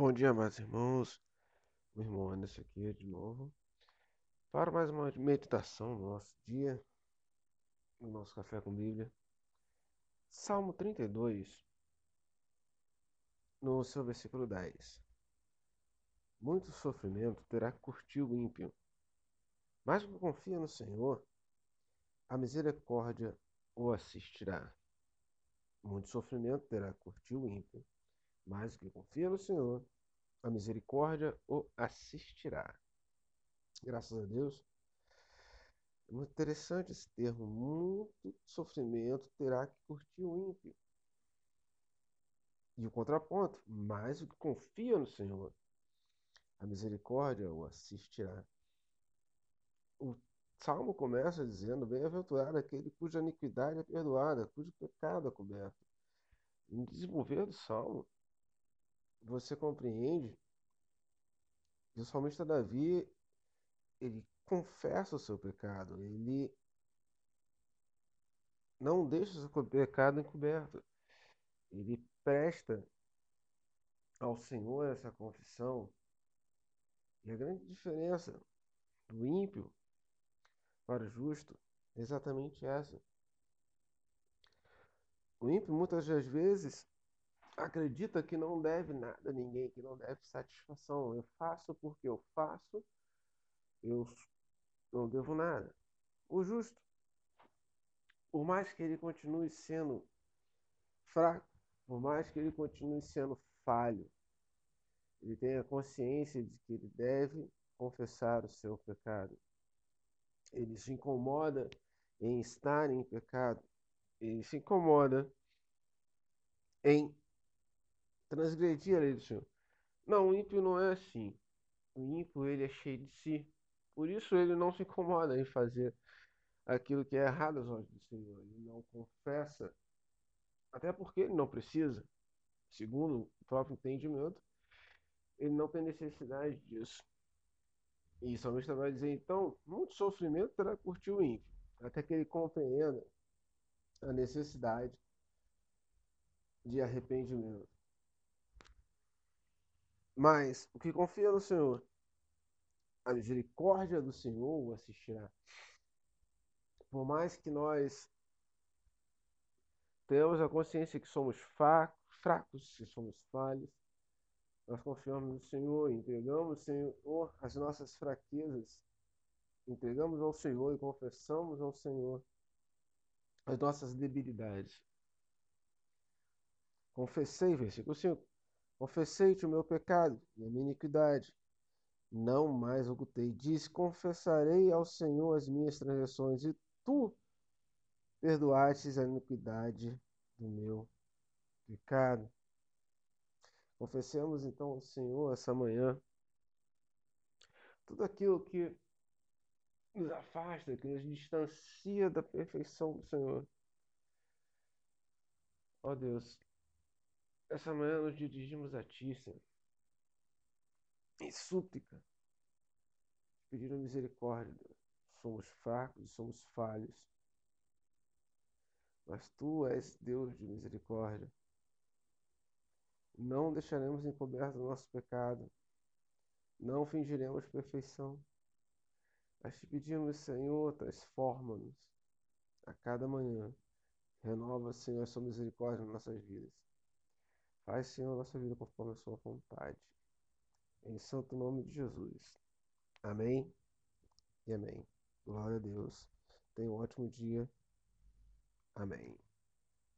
Bom dia, meus irmãos. Meu irmão Anderson aqui de novo para mais uma meditação no nosso dia, no nosso café com Bíblia. Salmo 32, no seu versículo 10. Muito sofrimento terá curtir o ímpio, mas o que confia no Senhor, a misericórdia o assistirá. Muito sofrimento terá curtir o ímpio, mas o que confia no Senhor, a misericórdia o assistirá. Graças a Deus. É muito interessante esse termo. Muito sofrimento terá que curtir o ímpio. E o contraponto, mas o que confia no Senhor, a misericórdia o assistirá. O Salmo começa dizendo: Bem-aventurado aquele cuja iniquidade é perdoada, cujo pecado é coberto. No desenvolver do Salmo, você compreende que o salmista Davi ele confessa o seu pecado, ele não deixa o seu pecado encoberto. Ele presta ao Senhor essa confissão. E a grande diferença do ímpio para o justo é exatamente essa. O ímpio muitas das vezes acredita que não deve nada a ninguém, que não deve satisfação. Eu faço porque eu faço, eu não devo nada. O justo, por mais que ele continue sendo fraco, por mais que ele continue sendo falho, ele tenha consciência de que ele deve confessar o seu pecado. Ele se incomoda em estar em pecado. Ele se incomoda em transgredir a lei do Senhor. Não, o ímpio não é assim. O ímpio ele é cheio de si. Por isso ele não se incomoda em fazer aquilo que é errado aos olhos do Senhor. Ele não confessa, até porque ele não precisa. Segundo o próprio entendimento, ele não tem necessidade disso. E salmista vai dizer, então, muito sofrimento terá curtir o ímpio, até que ele compreenda a necessidade de arrependimento. Mas o que confia no Senhor, a misericórdia do Senhor o assistirá. Por mais que nós tenhamos a consciência que somos fracos, que somos falhos, nós confiamos no Senhor, entregamos ao Senhor as nossas fraquezas, entregamos ao Senhor e confessamos ao Senhor as nossas debilidades. Confessei, versículo 5. Confessei-te o meu pecado e a minha iniquidade. Não mais ocultei. Diz: Confessarei ao Senhor as minhas transgressões, e tu perdoastes a iniquidade do meu pecado. Confessemos então ao Senhor essa manhã tudo aquilo que nos afasta, que nos distancia da perfeição do Senhor. Ó oh Deus, essa manhã nos dirigimos a Ti, Senhor, em súplica, pedindo misericórdia. Somos fracos, somos falhos, mas Tu és Deus de misericórdia. Não deixaremos encoberto o nosso pecado, não fingiremos perfeição, mas te pedimos, Senhor, transforma-nos a cada manhã. Renova, Senhor, a sua misericórdia nas nossas vidas. Faz, Senhor, nossa vida conforme a sua vontade. Em santo nome de Jesus. Amém e amém. Glória a Deus. Tenha um ótimo dia. Amém.